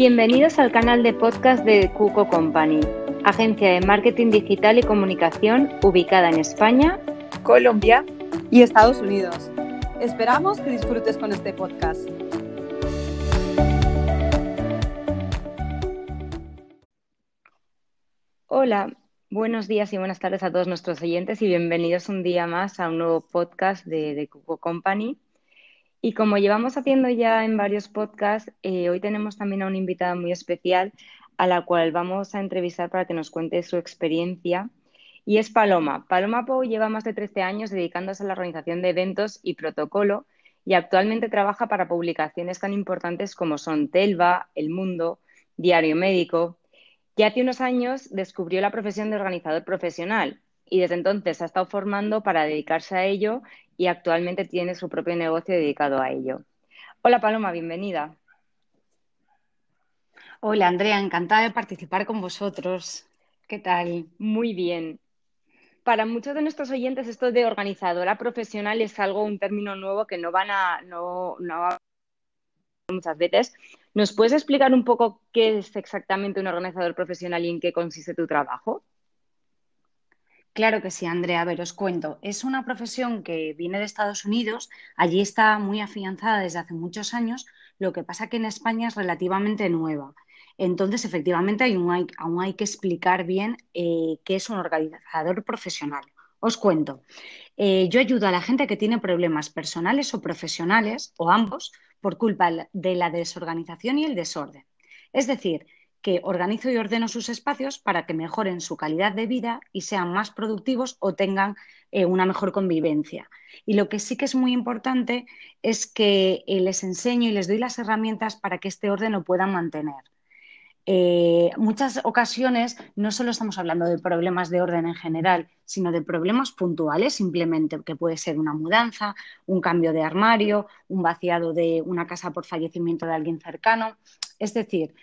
Bienvenidos al canal de podcast de Cuco Company, agencia de marketing digital y comunicación ubicada en España, Colombia y Estados Unidos. Esperamos que disfrutes con este podcast. Hola, buenos días y buenas tardes a todos nuestros oyentes y bienvenidos un día más a un nuevo podcast de, de Cuco Company. Y como llevamos haciendo ya en varios podcasts, eh, hoy tenemos también a una invitada muy especial a la cual vamos a entrevistar para que nos cuente su experiencia. Y es Paloma. Paloma Pou lleva más de 13 años dedicándose a la organización de eventos y protocolo y actualmente trabaja para publicaciones tan importantes como son Telva, El Mundo, Diario Médico. Ya hace unos años descubrió la profesión de organizador profesional y desde entonces ha estado formando para dedicarse a ello y actualmente tiene su propio negocio dedicado a ello. Hola Paloma, bienvenida. Hola Andrea, encantada de participar con vosotros. ¿Qué tal? Muy bien. Para muchos de nuestros oyentes esto de organizadora profesional es algo, un término nuevo que no van a, no, no muchas veces. ¿Nos puedes explicar un poco qué es exactamente un organizador profesional y en qué consiste tu trabajo? Claro que sí, Andrea. A ver, os cuento. Es una profesión que viene de Estados Unidos. Allí está muy afianzada desde hace muchos años. Lo que pasa que en España es relativamente nueva. Entonces, efectivamente, aún hay, que explicar bien eh, qué es un organizador profesional. Os cuento. Eh, yo ayudo a la gente que tiene problemas personales o profesionales, o ambos, por culpa de la desorganización y el desorden. Es decir, que organizo y ordeno sus espacios para que mejoren su calidad de vida y sean más productivos o tengan eh, una mejor convivencia. Y lo que sí que es muy importante es que eh, les enseño y les doy las herramientas para que este orden lo puedan mantener. Eh, muchas ocasiones no solo estamos hablando de problemas de orden en general, sino de problemas puntuales, simplemente que puede ser una mudanza, un cambio de armario, un vaciado de una casa por fallecimiento de alguien cercano. Es decir,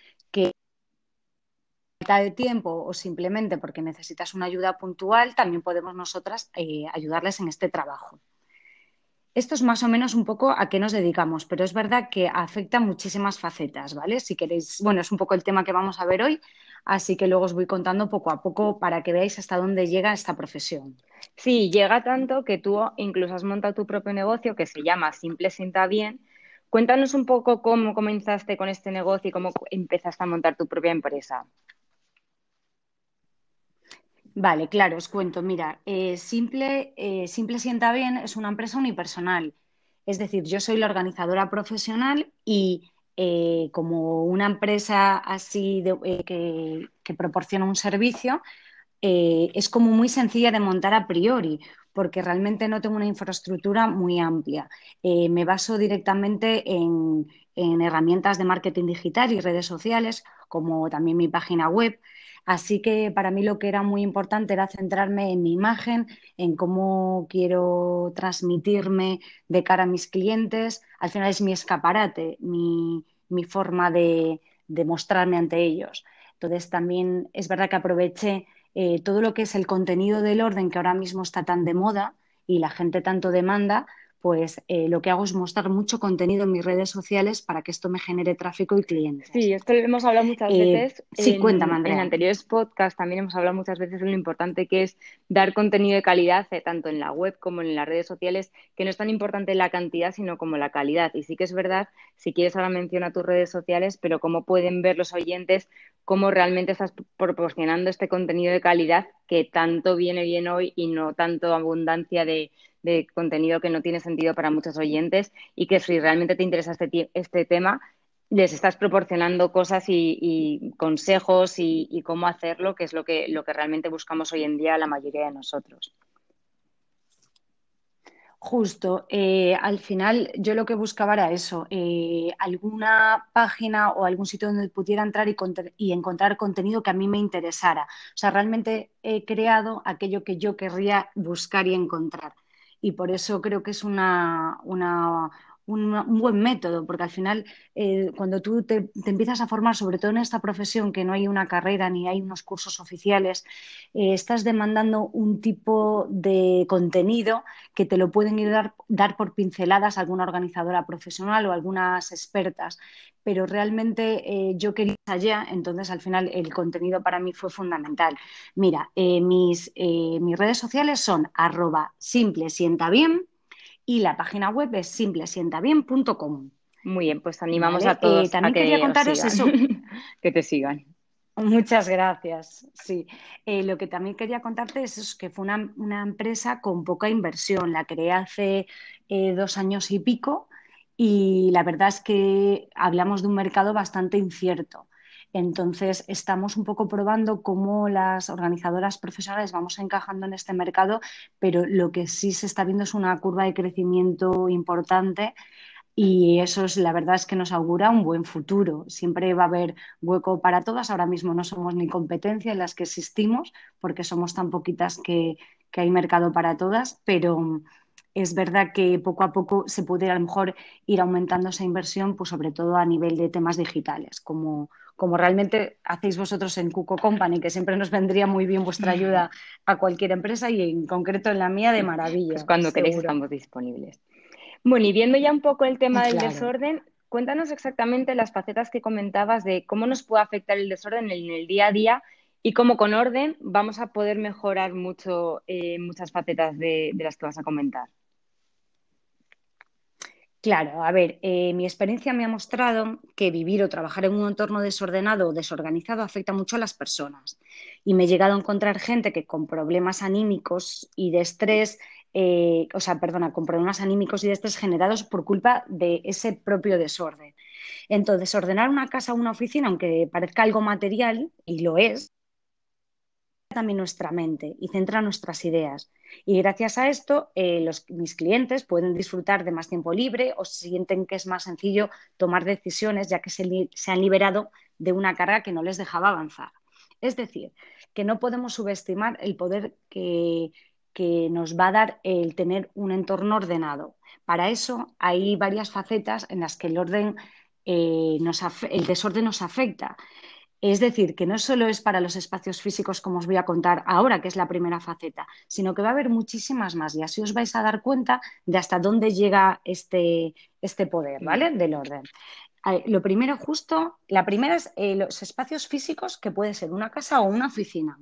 de tiempo o simplemente porque necesitas una ayuda puntual, también podemos nosotras eh, ayudarles en este trabajo. Esto es más o menos un poco a qué nos dedicamos, pero es verdad que afecta muchísimas facetas, ¿vale? Si queréis, bueno, es un poco el tema que vamos a ver hoy, así que luego os voy contando poco a poco para que veáis hasta dónde llega esta profesión. Sí, llega tanto que tú incluso has montado tu propio negocio que se llama Simple Sienta Bien. Cuéntanos un poco cómo comenzaste con este negocio y cómo empezaste a montar tu propia empresa. Vale, claro, os cuento. Mira, eh, Simple, eh, Simple Sienta Bien es una empresa unipersonal. Es decir, yo soy la organizadora profesional y eh, como una empresa así que, que, proporciona un servicio, es como muy sencilla de montar a priori, porque realmente no tengo una infraestructura muy amplia. me baso directamente en, en herramientas de marketing digital y redes sociales, como también mi página web. Así que para mí lo que era muy importante era centrarme en mi imagen, en cómo quiero transmitirme de cara a mis clientes. Al final es mi escaparate, mi, forma de, mostrarme ante ellos. Entonces también es verdad que aproveché eh, todo lo que es el contenido del orden que ahora mismo está tan de moda y la gente tanto demanda, pues eh, lo que hago es mostrar mucho contenido en mis redes sociales para que esto me genere tráfico y clientes. Sí, esto lo hemos hablado muchas eh, veces. Sí, en, cuéntame, Andrea. En anteriores podcasts también hemos hablado muchas veces de lo importante que es dar contenido de calidad, eh, tanto en la web como en las redes sociales, que no es tan importante la cantidad, sino como la calidad. Y sí que es verdad, si quieres ahora menciona tus redes sociales, pero cómo pueden ver los oyentes cómo realmente estás proporcionando este contenido de calidad que tanto viene bien hoy y no tanto abundancia de de contenido que no tiene sentido para muchos oyentes y que si realmente te interesa este, este tema, les estás proporcionando cosas y, consejos y, cómo hacerlo, que es lo que, lo que realmente buscamos hoy en día la mayoría de nosotros. Justo, eh, al final yo lo que buscaba era eso, eh, alguna página o algún sitio donde pudiera entrar y, y, encontrar contenido que a mí me interesara. O sea, realmente he creado aquello que yo querría buscar y encontrar y por eso creo que es una, un, buen método, porque al final eh, cuando tú te, empiezas a formar, sobre todo en esta profesión, que no hay una carrera ni hay unos cursos oficiales, eh, estás demandando un tipo de contenido que te lo pueden ir dar, dar por pinceladas alguna organizadora profesional o algunas expertas, pero realmente eh, yo quería allá, entonces al final el contenido para mí fue fundamental. Mira, mis, mis redes sociales son arroba simple sienta bien y la página web es simplesientabien.com. Muy bien, pues animamos a todos. también quería contaros eso. que te sigan. Muchas gracias. Sí, eh, lo que también quería contarte es que fue una, empresa con poca inversión. La creé hace eh, dos años y pico y la verdad es que hablamos de un mercado bastante incierto. Entonces, estamos un poco probando cómo las organizadoras profesionales vamos encajando en este mercado, pero lo que sí se está viendo es una curva de crecimiento importante y eso es la verdad es que nos augura un buen futuro. Siempre va a haber hueco para todas. Ahora mismo no somos ni competencia en las que existimos porque somos tan poquitas que, hay mercado para todas, pero es verdad que poco a poco se puede a lo mejor ir aumentando esa inversión, pues sobre todo a nivel de temas digitales, como, como realmente hacéis vosotros en Cuco Company, que siempre nos vendría muy bien vuestra ayuda a cualquier empresa y en concreto en la mía de maravilla. Pues cuando queréis estamos disponibles. Bueno, y viendo ya un poco el tema del desorden, cuéntanos exactamente las facetas que comentabas de cómo nos puede afectar el desorden en el día a día y cómo con orden vamos a poder mejorar mucho eh, muchas facetas de las que vas a comentar. Claro, a ver, eh, mi experiencia me ha mostrado que vivir o trabajar en un entorno desordenado o desorganizado afecta mucho a las personas. Y me he llegado a encontrar gente que con problemas anímicos y de estrés, eh, o sea, perdona, con problemas anímicos y de estrés generados por culpa de ese propio desorden. Entonces, ordenar una casa o una oficina, aunque parezca algo material, y lo es, también nuestra mente y centra nuestras ideas. Y gracias a esto, eh, mis clientes pueden disfrutar de más tiempo libre o sienten que es más sencillo tomar decisiones ya que se, han liberado de una carga que no les dejaba avanzar. Es decir, que no podemos subestimar el poder que, nos va a dar el tener un entorno ordenado. Para eso hay varias facetas en las que el orden eh, el desorden nos afecta. Es decir, que no solo es para los espacios físicos, como os voy a contar ahora, que es la primera faceta, sino que va a haber muchísimas más y así os vais a dar cuenta de hasta dónde llega este, este poder, ¿vale? Del orden. Lo primero justo, la primera es eh, los espacios físicos, que puede ser una casa o una oficina,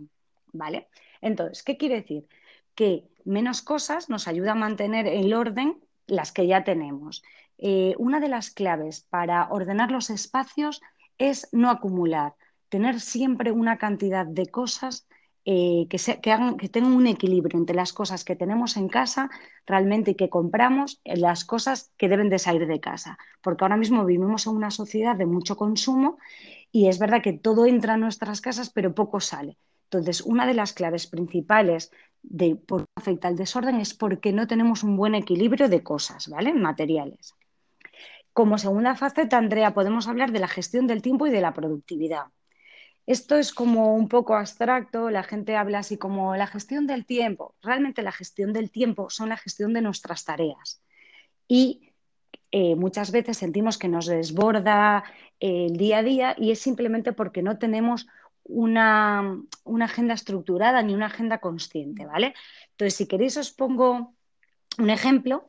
¿vale? Entonces, ¿qué quiere decir? Que menos cosas nos ayuda a mantener el orden las que ya tenemos. Eh, una de las claves para ordenar los espacios es no acumular tener siempre una cantidad de cosas eh, que, hagan, que tengan un equilibrio entre las cosas que tenemos en casa realmente y que compramos, y las cosas que deben de salir de casa. Porque ahora mismo vivimos en una sociedad de mucho consumo y es verdad que todo entra en nuestras casas, pero poco sale. Entonces, una de las claves principales de por qué afecta el desorden es porque no tenemos un buen equilibrio de cosas, ¿vale? Materiales. Como segunda faceta, Andrea, podemos hablar de la gestión del tiempo y de la productividad. Esto es como un poco abstracto, la gente habla así como la gestión del tiempo. Realmente la gestión del tiempo son la gestión de nuestras tareas. Y eh, muchas veces sentimos que nos desborda eh, el día a día y es simplemente porque no tenemos una, agenda estructurada ni una agenda consciente, ¿vale? Entonces, si queréis os pongo un ejemplo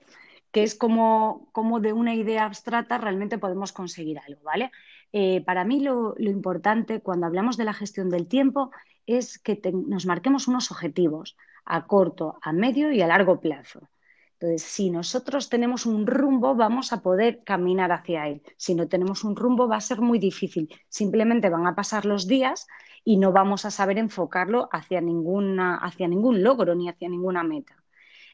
que es como, como de una idea abstracta realmente podemos conseguir algo, ¿vale? Eh, para mí lo, importante cuando hablamos de la gestión del tiempo es que nos marquemos unos objetivos a corto, a medio y a largo plazo. Entonces, si nosotros tenemos un rumbo, vamos a poder caminar hacia él. Si no tenemos un rumbo, va a ser muy difícil. Simplemente van a pasar los días y no vamos a saber enfocarlo hacia, ninguna, hacia ningún logro ni hacia ninguna meta.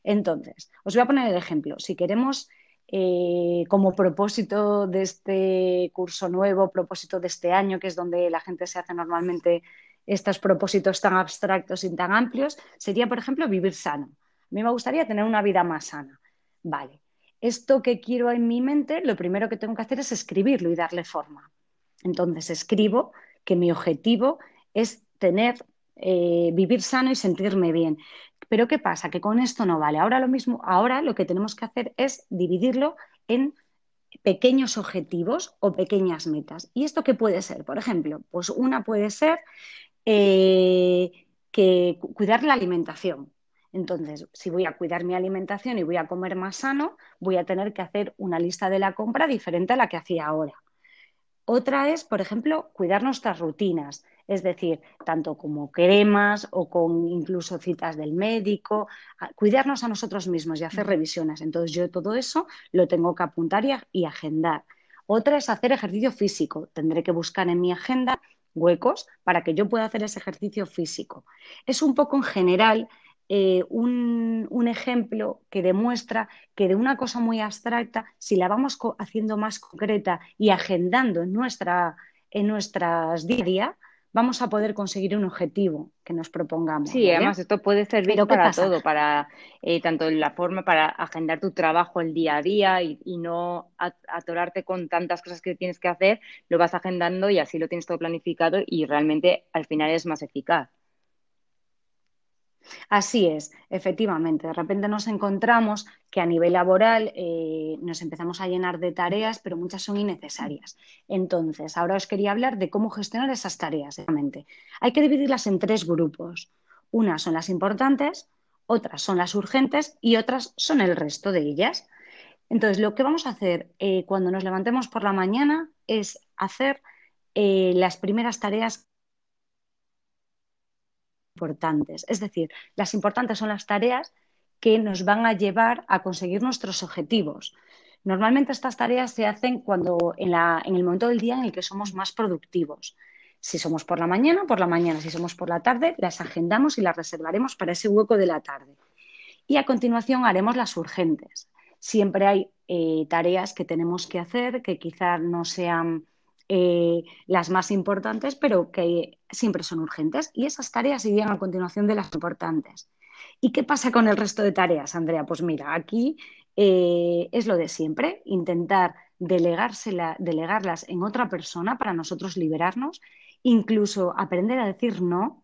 Entonces, os voy a poner el ejemplo. Si queremos eh, como propósito de este curso nuevo, propósito de este año, que es donde la gente se hace normalmente estos propósitos tan abstractos y tan amplios, sería, por ejemplo, vivir sano. A mí me gustaría tener una vida más sana. Vale, esto que quiero en mi mente, lo primero que tengo que hacer es escribirlo y darle forma. Entonces escribo que mi objetivo es tener, eh, vivir sano y sentirme bien. Pero ¿qué pasa? Que con esto no vale. Ahora lo mismo, ahora lo que tenemos que hacer es dividirlo en pequeños objetivos o pequeñas metas. ¿Y esto qué puede ser? Por ejemplo, pues una puede ser eh, que cuidar la alimentación. Entonces, si voy a cuidar mi alimentación y voy a comer más sano, voy a tener que hacer una lista de la compra diferente a la que hacía ahora. Otra es, por ejemplo, cuidar nuestras rutinas, es decir, tanto como cremas o con incluso citas del médico, cuidarnos a nosotros mismos y hacer revisiones. Entonces, yo todo eso lo tengo que apuntar y agendar. Otra es hacer ejercicio físico. Tendré que buscar en mi agenda huecos para que yo pueda hacer ese ejercicio físico. Es un poco en general eh, un, ejemplo que demuestra que de una cosa muy abstracta, si la vamos haciendo más concreta y agendando en, nuestra, en nuestras día a día, vamos a poder conseguir un objetivo que nos propongamos. Sí, además esto puede servir para todo, para eh, tanto la forma para agendar tu trabajo el día a día y, y, no atorarte con tantas cosas que tienes que hacer, lo vas agendando y así lo tienes todo planificado y realmente al final es más eficaz. Así es, efectivamente. De repente nos encontramos que a nivel laboral eh, nos empezamos a llenar de tareas, pero muchas son innecesarias. Entonces, ahora os quería hablar de cómo gestionar esas tareas. Hay que dividirlas en tres grupos. Unas son las importantes, otras son las urgentes y otras son el resto de ellas. Entonces, lo que vamos a hacer eh, cuando nos levantemos por la mañana es hacer eh, las primeras tareas importantes. Es decir, las importantes son las tareas que nos van a llevar a conseguir nuestros objetivos. Normalmente estas tareas se hacen cuando en, el momento del día en el que somos más productivos. Si somos por la mañana, por la mañana. Si somos por la tarde, las agendamos y las reservaremos para ese hueco de la tarde. Y a continuación haremos las urgentes. Siempre hay eh, tareas que tenemos que hacer que quizás no sean eh, las más importantes, pero que siempre son urgentes. Y esas tareas irían a continuación de las importantes. ¿Y qué pasa con el resto de tareas, Andrea? Pues mira, aquí eh, es lo de siempre, intentar delegarlas en otra persona para nosotros liberarnos, incluso aprender a decir no,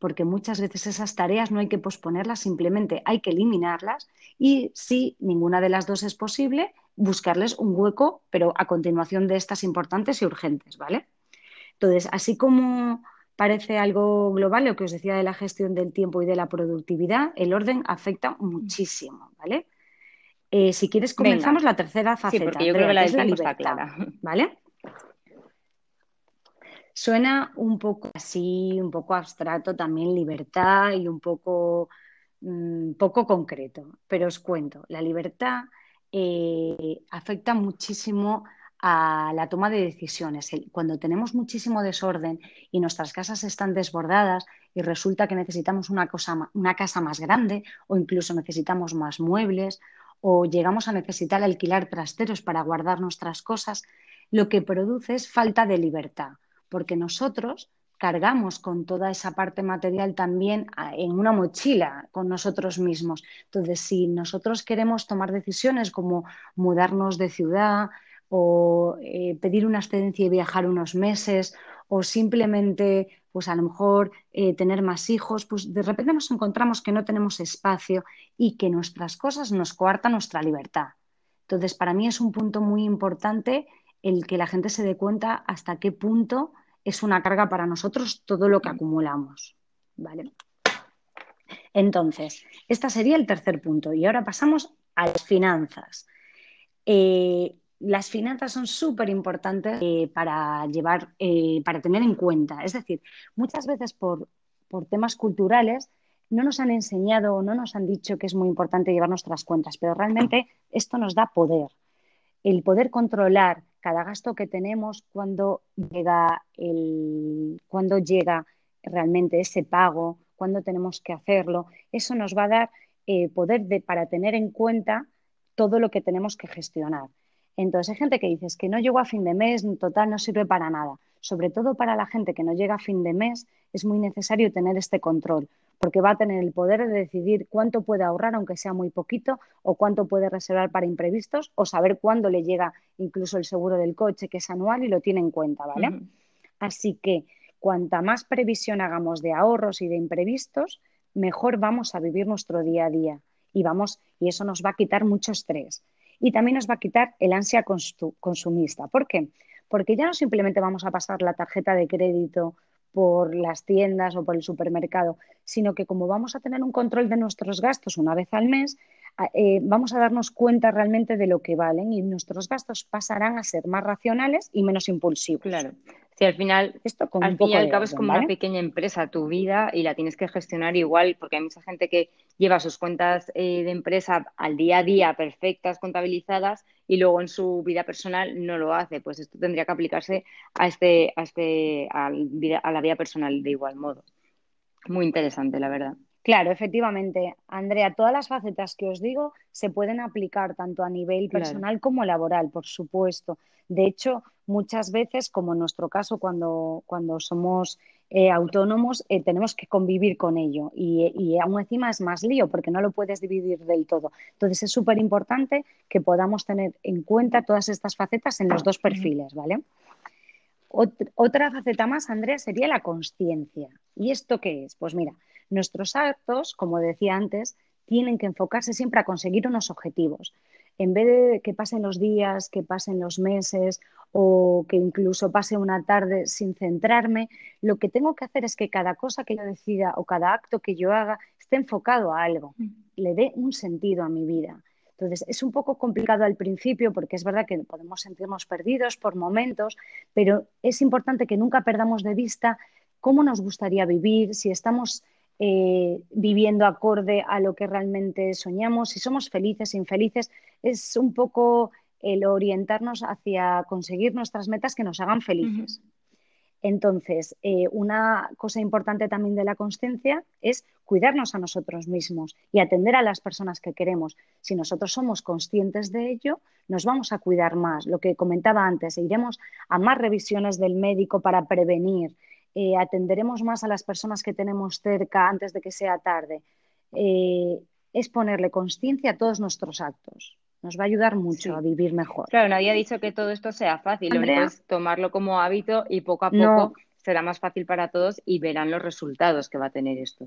porque muchas veces esas tareas no hay que posponerlas, simplemente hay que eliminarlas y si ninguna de las dos es posible, buscarles un hueco, pero a continuación de estas importantes y urgentes, ¿vale? Entonces, así como parece algo global lo que os decía de la gestión del tiempo y de la productividad, el orden afecta muchísimo, ¿vale? Eh, si quieres, comenzamos la tercera faceta. Sí, porque yo creo que la, es la libertad, clara. ¿vale? Suena un poco así, un poco abstracto también libertad y un poco, mm, poco concreto, pero os cuento, la libertad eh, afecta muchísimo a la toma de decisiones. Cuando tenemos muchísimo desorden y nuestras casas están desbordadas y resulta que necesitamos una, cosa, una casa más grande o incluso necesitamos más muebles o llegamos a necesitar alquilar trasteros para guardar nuestras cosas, lo que produce es falta de libertad, porque nosotros cargamos con toda esa parte material también en una mochila con nosotros mismos. Entonces, si nosotros queremos tomar decisiones como mudarnos de ciudad o eh, pedir una excedencia y viajar unos meses o simplemente, pues a lo mejor eh, tener más hijos, pues de repente nos encontramos que no tenemos espacio y que nuestras cosas nos coartan nuestra libertad. Entonces, para mí es un punto muy importante el que la gente se dé cuenta hasta qué punto es una carga para nosotros todo lo que acumulamos. ¿Vale? Entonces, este sería el tercer punto. Y ahora pasamos a las finanzas. Eh, las finanzas son súper importantes eh, para llevar, eh, para tener en cuenta. Es decir, muchas veces por, por temas culturales no nos han enseñado o no nos han dicho que es muy importante llevar nuestras cuentas, pero realmente esto nos da poder. El poder controlar cada gasto que tenemos, cuando llega, el, cuando llega realmente ese pago, cuándo tenemos que hacerlo, eso nos va a dar eh, poder de, para tener en cuenta todo lo que tenemos que gestionar. Entonces hay gente que dice que no llego a fin de mes, en total no sirve para nada. Sobre todo para la gente que no llega a fin de mes es muy necesario tener este control, porque va a tener el poder de decidir cuánto puede ahorrar, aunque sea muy poquito, o cuánto puede reservar para imprevistos, o saber cuándo le llega incluso el seguro del coche, que es anual, y lo tiene en cuenta, ¿vale? Así que cuanta más previsión hagamos de ahorros y de imprevistos, mejor vamos a vivir nuestro día a día y vamos y eso nos va a quitar mucho estrés. y también nos va a quitar el ansia consumista. ¿Por qué? Porque ya no simplemente vamos a pasar la tarjeta de crédito por las tiendas o por el supermercado, sino que como vamos a tener un control de nuestros gastos una vez al mes, eh, vamos a darnos cuenta realmente de lo que valen y nuestros gastos pasarán a ser más racionales y menos impulsivos. Claro. Si al final, Esto al fin y al cabo es como una pequeña empresa tu vida y la tienes que gestionar igual, porque hay mucha gente que lleva sus cuentas eh, de empresa al día a día perfectas, contabilizadas, y luego en su vida personal no lo hace. Pues esto tendría que aplicarse a este, a este, a la vida personal de igual modo. Muy interesante, la verdad. Claro, efectivamente, Andrea, todas las facetas que os digo se pueden aplicar tanto a nivel personal como laboral, por supuesto. De hecho, muchas veces, como en nuestro caso, cuando, cuando somos eh, autónomos, eh, tenemos que convivir con ello y, y, aún encima es más lío porque no lo puedes dividir del todo. Entonces, es súper importante que podamos tener en cuenta todas estas facetas en los dos perfiles, ¿vale? otra faceta más, Andrea, sería la conciencia. ¿Y esto qué es? Pues mira, Nuestros actos, como decía antes, tienen que enfocarse siempre a conseguir unos objetivos. En vez de que pasen los días, que pasen los meses o que incluso pase una tarde sin centrarme, lo que tengo que hacer es que cada cosa que yo decida o cada acto que yo haga esté enfocado a algo, le dé un sentido a mi vida. Entonces, es un poco complicado al principio porque es verdad que podemos sentirnos perdidos por momentos, pero es importante que nunca perdamos de vista cómo nos gustaría vivir, si estamos eh, viviendo acorde a lo que realmente soñamos, si somos felices, infelices, es un poco el orientarnos hacia conseguir nuestras metas que nos hagan felices. Entonces, eh, una cosa importante también de la consciencia es cuidarnos a nosotros mismos y atender a las personas que queremos. Si nosotros somos conscientes de ello, nos vamos a cuidar más. Lo que comentaba antes, iremos a más revisiones del médico para prevenir, eh, atenderemos más a las personas que tenemos cerca antes de que sea tarde. Eh, es ponerle conciencia a todos nuestros actos. Nos va a ayudar mucho a vivir mejor. Claro, nadie ha dicho que todo esto sea fácil. Lo único es tomarlo como hábito y poco a poco será más fácil para todos y verán los resultados que va a tener esto.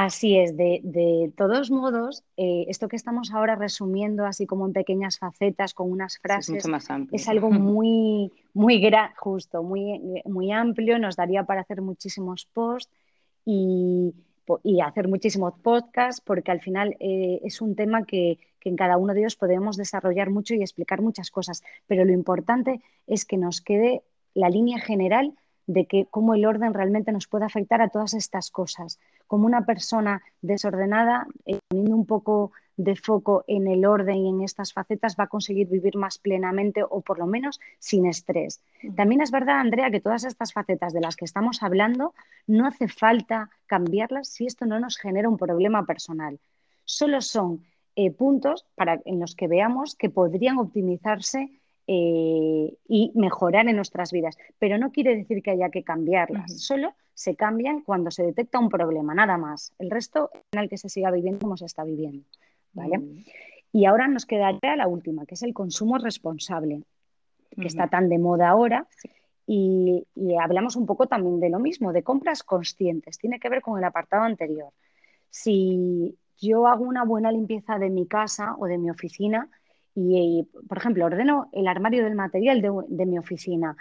Así es, de, todos modos, eh, esto que estamos ahora resumiendo así como en pequeñas facetas con unas frases es, algo muy, muy justo, muy, muy amplio, nos daría para hacer muchísimos posts y, hacer muchísimos podcasts porque al final eh, es un tema que, que en cada uno de ellos podemos desarrollar mucho y explicar muchas cosas, pero lo importante es que nos quede la línea general de que cómo el orden realmente nos puede afectar a todas estas cosas. Como una persona desordenada, eh, poniendo un poco de foco en el orden y en estas facetas, va a conseguir vivir más plenamente o por lo menos sin estrés. También es verdad, Andrea, que todas estas facetas de las que estamos hablando no hace falta cambiarlas si esto no nos genera un problema personal. Solo son eh, puntos para, en los que veamos que podrían optimizarse eh, y mejorar en nuestras vidas. Pero no quiere decir que haya que cambiarlas, solo se cambian cuando se detecta un problema, nada más. El resto en el que se siga viviendo como se está viviendo. ¿vale? Y ahora nos quedaría la última, que es el consumo responsable, que está tan de moda ahora. Y, y, hablamos un poco también de lo mismo, de compras conscientes. Tiene que ver con el apartado anterior. Si yo hago una buena limpieza de mi casa o de mi oficina, y, por ejemplo, ordeno el armario del material de, mi oficina,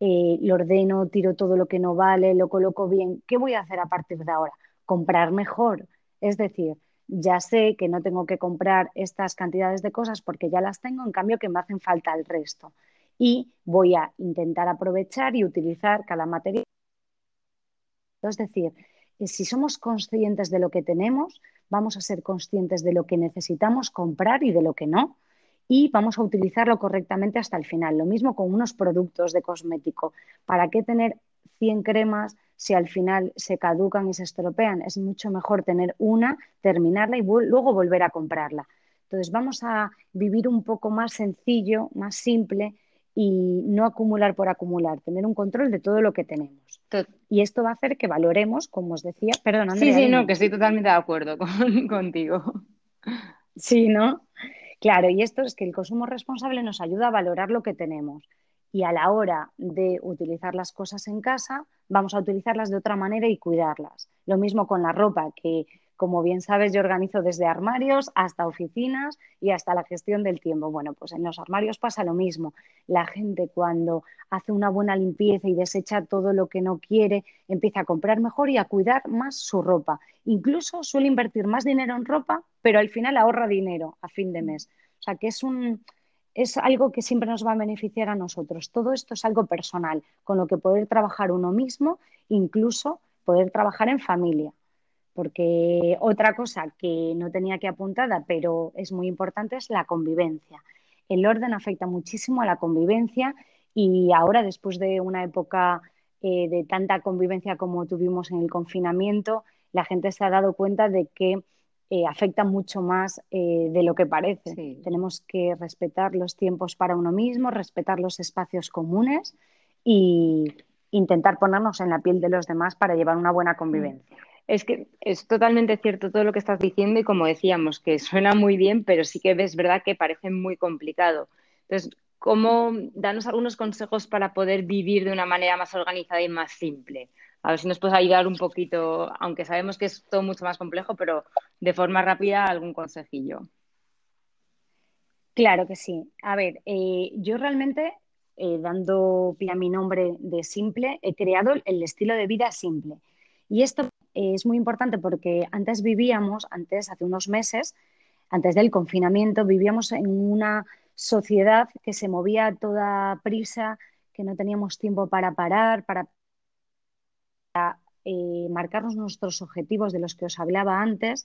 eh, lo ordeno, tiro todo lo que no vale, lo coloco bien. ¿Qué voy a hacer a partir de ahora? Comprar mejor. Es decir, ya sé que no tengo que comprar estas cantidades de cosas porque ya las tengo, en cambio que me hacen falta el resto. Y voy a intentar aprovechar y utilizar cada material. Es decir, si somos conscientes de lo que tenemos, vamos a ser conscientes de lo que necesitamos comprar y de lo que no y vamos a utilizarlo correctamente hasta el final. Lo mismo con unos productos de cosmético. ¿Para qué tener 100 cremas si al final se caducan y se estropean? Es mucho mejor tener una, terminarla y luego volver a comprarla. Entonces vamos a vivir un poco más sencillo, más simple y no acumular por acumular, tener un control de todo lo que tenemos. Y esto va a hacer que valoremos, como os decía, perdón, Andrea. Sí, sí, no, que estoy totalmente de acuerdo contigo. Sí, ¿no? Claro, y esto es que el consumo responsable nos ayuda a valorar lo que tenemos y a la hora de utilizar las cosas en casa, vamos a utilizarlas de otra manera y cuidarlas. Lo mismo con la ropa, que como bien sabes, yo organizo desde armarios hasta oficinas y hasta la gestión del tiempo. Bueno, pues en los armarios pasa lo mismo. La gente cuando hace una buena limpieza y desecha todo lo que no quiere, empieza a comprar mejor y a cuidar más su ropa. Incluso suele invertir más dinero en ropa, pero al final ahorra dinero a fin de mes. O sea que es un, es algo que siempre nos va a beneficiar a nosotros. Todo esto es algo personal, con lo que poder trabajar uno mismo, incluso poder trabajar en familia porque otra cosa que no tenía que apuntada, pero es muy importante, es la convivencia. El orden afecta muchísimo a la convivencia y ahora, después de una época eh, de tanta convivencia como tuvimos en el confinamiento, la gente se ha dado cuenta de que eh, afecta mucho más eh, de lo que parece. Tenemos que respetar los tiempos para uno mismo, respetar los espacios comunes e intentar ponernos en la piel de los demás para llevar una buena convivencia. Es que es totalmente cierto todo lo que estás diciendo y como decíamos, que suena muy bien, pero sí que es verdad que parece muy complicado. Entonces, ¿cómo danos algunos consejos para poder vivir de una manera más organizada y más simple? A ver si nos puedes ayudar un poquito, aunque sabemos que es todo mucho más complejo, pero de forma rápida algún consejillo. Claro que sí. A ver, eh, yo realmente, eh, dando pie mi nombre de simple, he creado el estilo de vida simple. Y esto es muy importante porque antes vivíamos, antes, hace unos meses, antes del confinamiento, vivíamos en una sociedad que se movía a toda prisa, que no teníamos tiempo para parar, para, eh, marcarnos nuestros objetivos de los que os hablaba antes.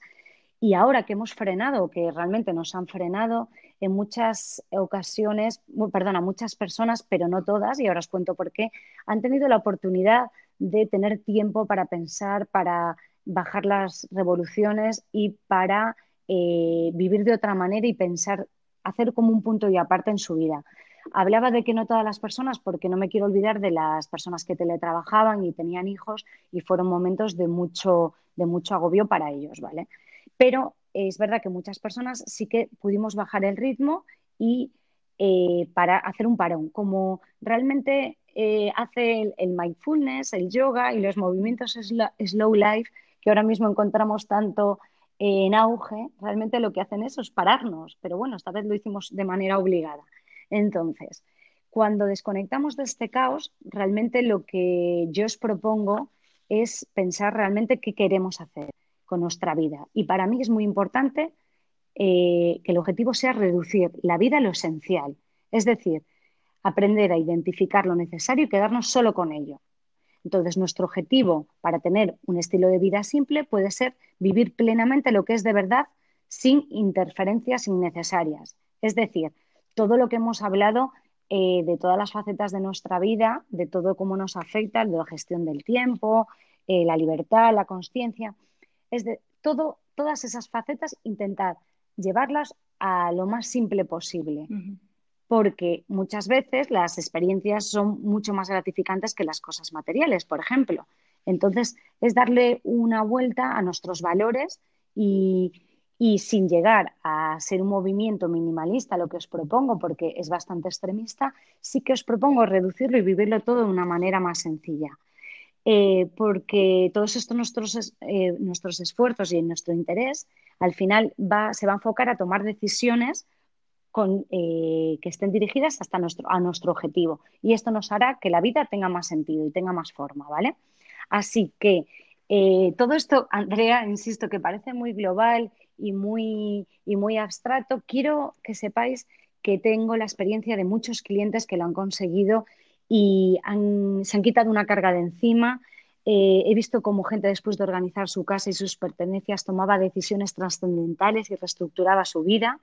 Y ahora que hemos frenado, que realmente nos han frenado en muchas ocasiones, perdona, muchas personas, pero no todas, y ahora os cuento por qué, han tenido la oportunidad de tener tiempo para pensar, para bajar las revoluciones y para eh, vivir de otra manera y pensar, hacer como un punto y aparte en su vida. Hablaba de que no todas las personas, porque no me quiero olvidar de las personas que teletrabajaban y tenían hijos y fueron momentos de mucho, de mucho agobio para ellos, ¿vale? Pero es verdad que muchas personas sí que pudimos bajar el ritmo y eh, para hacer un parón. Como realmente eh, hace el, mindfulness, el yoga y los movimientos slow life que ahora mismo encontramos tanto en auge, realmente lo que hacen eso es pararnos, pero bueno, esta vez lo hicimos de manera obligada. Entonces, cuando desconectamos de este caos, realmente lo que yo os propongo es pensar realmente qué queremos hacer con nuestra vida. Y para mí es muy importante eh, que el objetivo sea reducir la vida a lo esencial, es decir, aprender a identificar lo necesario y quedarnos solo con ello. Entonces, nuestro objetivo para tener un estilo de vida simple puede ser vivir plenamente lo que es de verdad sin interferencias innecesarias. Es decir, todo lo que hemos hablado eh, de todas las facetas de nuestra vida, de todo cómo nos afecta, de la gestión del tiempo, eh, la libertad, la conciencia, es de todas esas facetas intentar llevarlas a lo más simple posible porque muchas veces las experiencias son mucho más gratificantes que las cosas materiales, por ejemplo. Entonces, es darle una vuelta a nuestros valores y, sin llegar a ser un movimiento minimalista, lo que os propongo, porque es bastante extremista, sí que os propongo reducirlo y vivirlo todo de una manera más sencilla. Eh, porque todos estos nuestros, eh, nuestros esfuerzos y nuestro interés al final se va a enfocar a tomar decisiones eh, que estén dirigidas hasta nuestro, a nuestro objetivo. Y esto nos hará que la vida tenga más sentido y tenga más forma, ¿vale? Así que eh, todo esto, Andrea, insisto, que parece muy global y muy, y muy abstracto, quiero que sepáis que tengo la experiencia de muchos clientes que lo han conseguido y se han quitado una carga de encima. Eh, he visto cómo gente después de organizar su casa y sus pertenencias tomaba decisiones trascendentales y reestructuraba su vida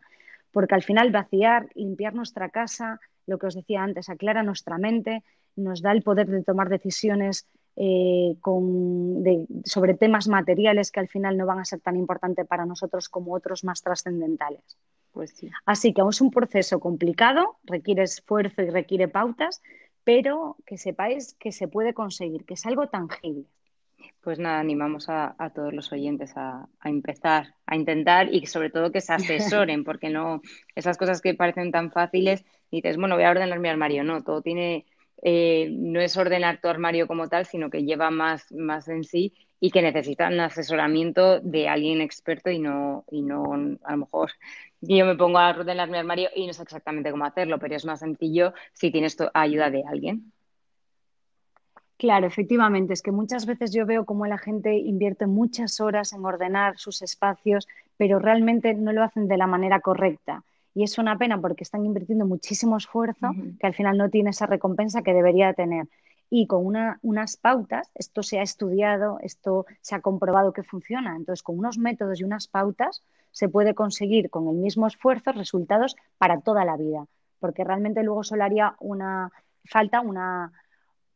porque al final vaciar, limpiar nuestra casa, lo que os decía antes, aclara nuestra mente, nos da el poder de tomar decisiones eh, sobre temas materiales que al final no van a ser tan importantes para nosotros como otros más trascendentales. Pues Así que es un proceso complicado, requiere esfuerzo y requiere pautas, pero que sepáis que se puede conseguir, que es algo tangible. Pues nada, animamos a, todos los oyentes a, empezar, a intentar y sobre todo que se asesoren, porque no esas cosas que parecen tan fáciles, dices, bueno, voy a ordenar mi armario, no, todo tiene eh, no es ordenar tu armario como tal, sino que lleva más, más en sí y que necesitan asesoramiento de alguien experto y no, y no a lo mejor yo me pongo a ordenar mi armario y no sé exactamente cómo hacerlo, pero es más sencillo si tienes ayuda de alguien. Claro, efectivamente, es que muchas veces yo veo cómo la gente invierte muchas horas en ordenar sus espacios, pero realmente no lo hacen de la manera correcta. Y es una pena porque están invirtiendo muchísimo esfuerzo que al final no tiene esa recompensa que debería tener. Y con unas pautas, esto se ha estudiado, esto se ha comprobado que funciona, entonces con unos métodos y unas pautas se puede conseguir con el mismo esfuerzo resultados para toda la vida, porque realmente luego solo haría una falta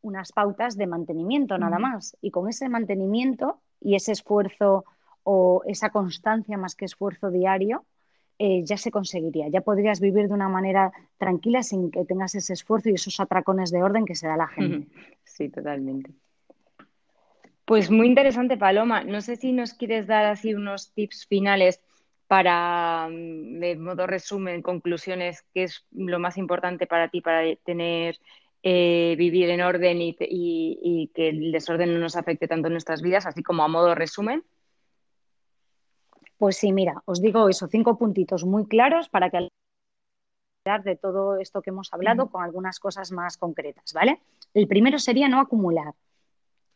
unas pautas de mantenimiento nada más y con ese mantenimiento y ese esfuerzo o esa constancia más que esfuerzo diario, eh, ya se conseguiría. Ya podrías vivir de una manera tranquila sin que tengas ese esfuerzo y esos atracones de orden que se da la gente. Sí, totalmente. Pues muy interesante, Paloma. No sé si nos quieres dar así unos tips finales para, mm, de modo resumen, conclusiones, qué es lo más importante para ti para tener, eh, vivir en orden y, y que el desorden no nos afecte tanto en nuestras vidas, así como a modo resumen. Pues sí, mira, os digo eso, cinco puntitos muy claros para que de todo esto que hemos hablado con algunas cosas más concretas, ¿vale? El primero sería no acumular.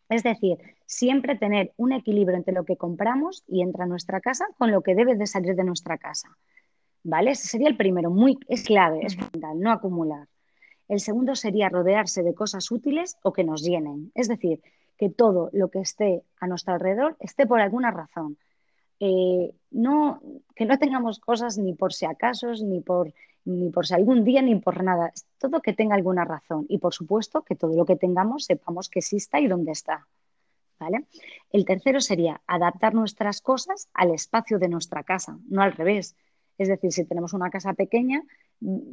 Es decir, siempre tener un equilibrio entre lo que compramos y entra a nuestra casa con lo que debe de salir de nuestra casa. ¿Vale? Ese sería el primero, muy, es clave, es fundamental, no acumular. El segundo sería rodearse de cosas útiles o que nos llenen. Es decir, que todo lo que esté a nuestro alrededor esté por alguna razón. Eh, no, que no tengamos cosas ni por si acaso, ni por, ni por si algún día, ni por nada. Todo que tenga alguna razón. Y por supuesto que todo lo que tengamos sepamos que exista y dónde está. ¿Vale? El tercero sería adaptar nuestras cosas al espacio de nuestra casa, no al revés. Es decir, si tenemos una casa pequeña,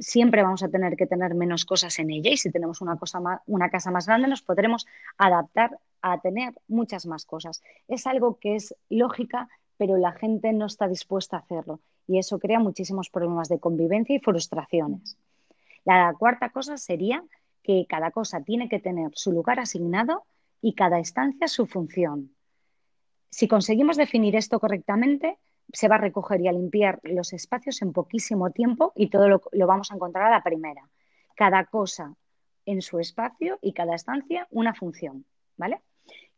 siempre vamos a tener que tener menos cosas en ella y si tenemos una, casa más grande nos podremos adaptar a tener muchas más cosas. Es algo que es lógica, pero la gente no está dispuesta a hacerlo y eso crea muchísimos problemas de convivencia y frustraciones. La cuarta cosa sería que cada cosa tiene que tener su lugar asignado y cada estancia su función. Si conseguimos definir esto correctamente, se va a recoger y a limpiar los espacios en poquísimo tiempo y todo lo, lo vamos a encontrar a la primera. Cada cosa en su espacio y cada estancia una función, ¿vale?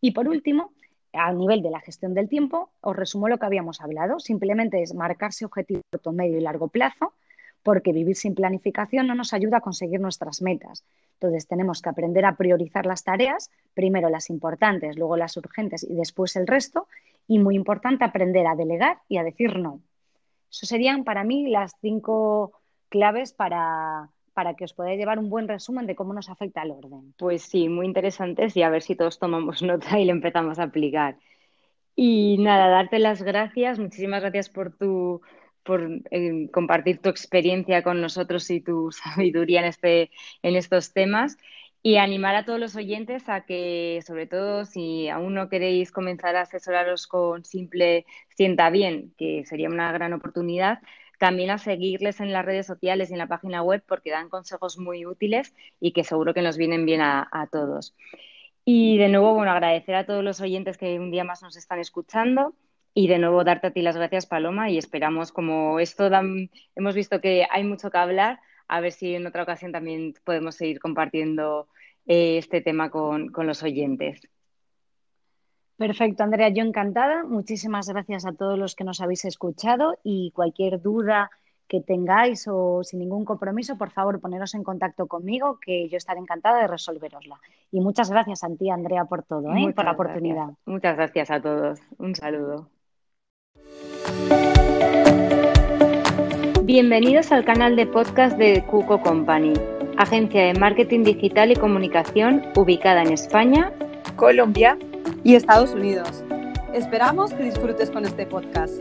Y por último, a nivel de la gestión del tiempo, os resumo lo que habíamos hablado. Simplemente es marcarse objetivos corto, medio y largo plazo, porque vivir sin planificación no nos ayuda a conseguir nuestras metas. Entonces tenemos que aprender a priorizar las tareas, primero las importantes, luego las urgentes y después el resto. Y muy importante aprender a delegar y a decir no. Eso serían para mí las cinco claves para, para que os podáis llevar un buen resumen de cómo nos afecta el orden. Pues sí, muy interesantes y a ver si todos tomamos nota y lo empezamos a aplicar. Y nada, darte las gracias, muchísimas gracias por tu por eh, compartir tu experiencia con nosotros y tu sabiduría en, este, en estos temas y animar a todos los oyentes a que, sobre todo, si aún no queréis comenzar a asesoraros con simple sienta bien, que sería una gran oportunidad, también a seguirles en las redes sociales y en la página web porque dan consejos muy útiles y que seguro que nos vienen bien a, todos. Y de nuevo, bueno, agradecer a todos los oyentes que un día más nos están escuchando y de nuevo darte a ti las gracias, Paloma, y esperamos, como esto hemos visto que hay mucho que hablar, a ver si en otra ocasión también podemos seguir compartiendo eh, este tema con los oyentes. Perfecto, Andrea, yo encantada. Muchísimas gracias a todos los que nos habéis escuchado y cualquier duda que tengáis o sin ningún compromiso, por favor, poneros en contacto conmigo, que yo estaré encantada de resolverosla. Y muchas gracias a ti, Andrea, por todo, ¿eh? por la oportunidad. Muchas gracias a todos. Un saludo. Bienvenidos al canal de podcast de Cuco Company, agencia de marketing digital y comunicación ubicada en España, Colombia y Estados Unidos. Esperamos que disfrutes con este podcast.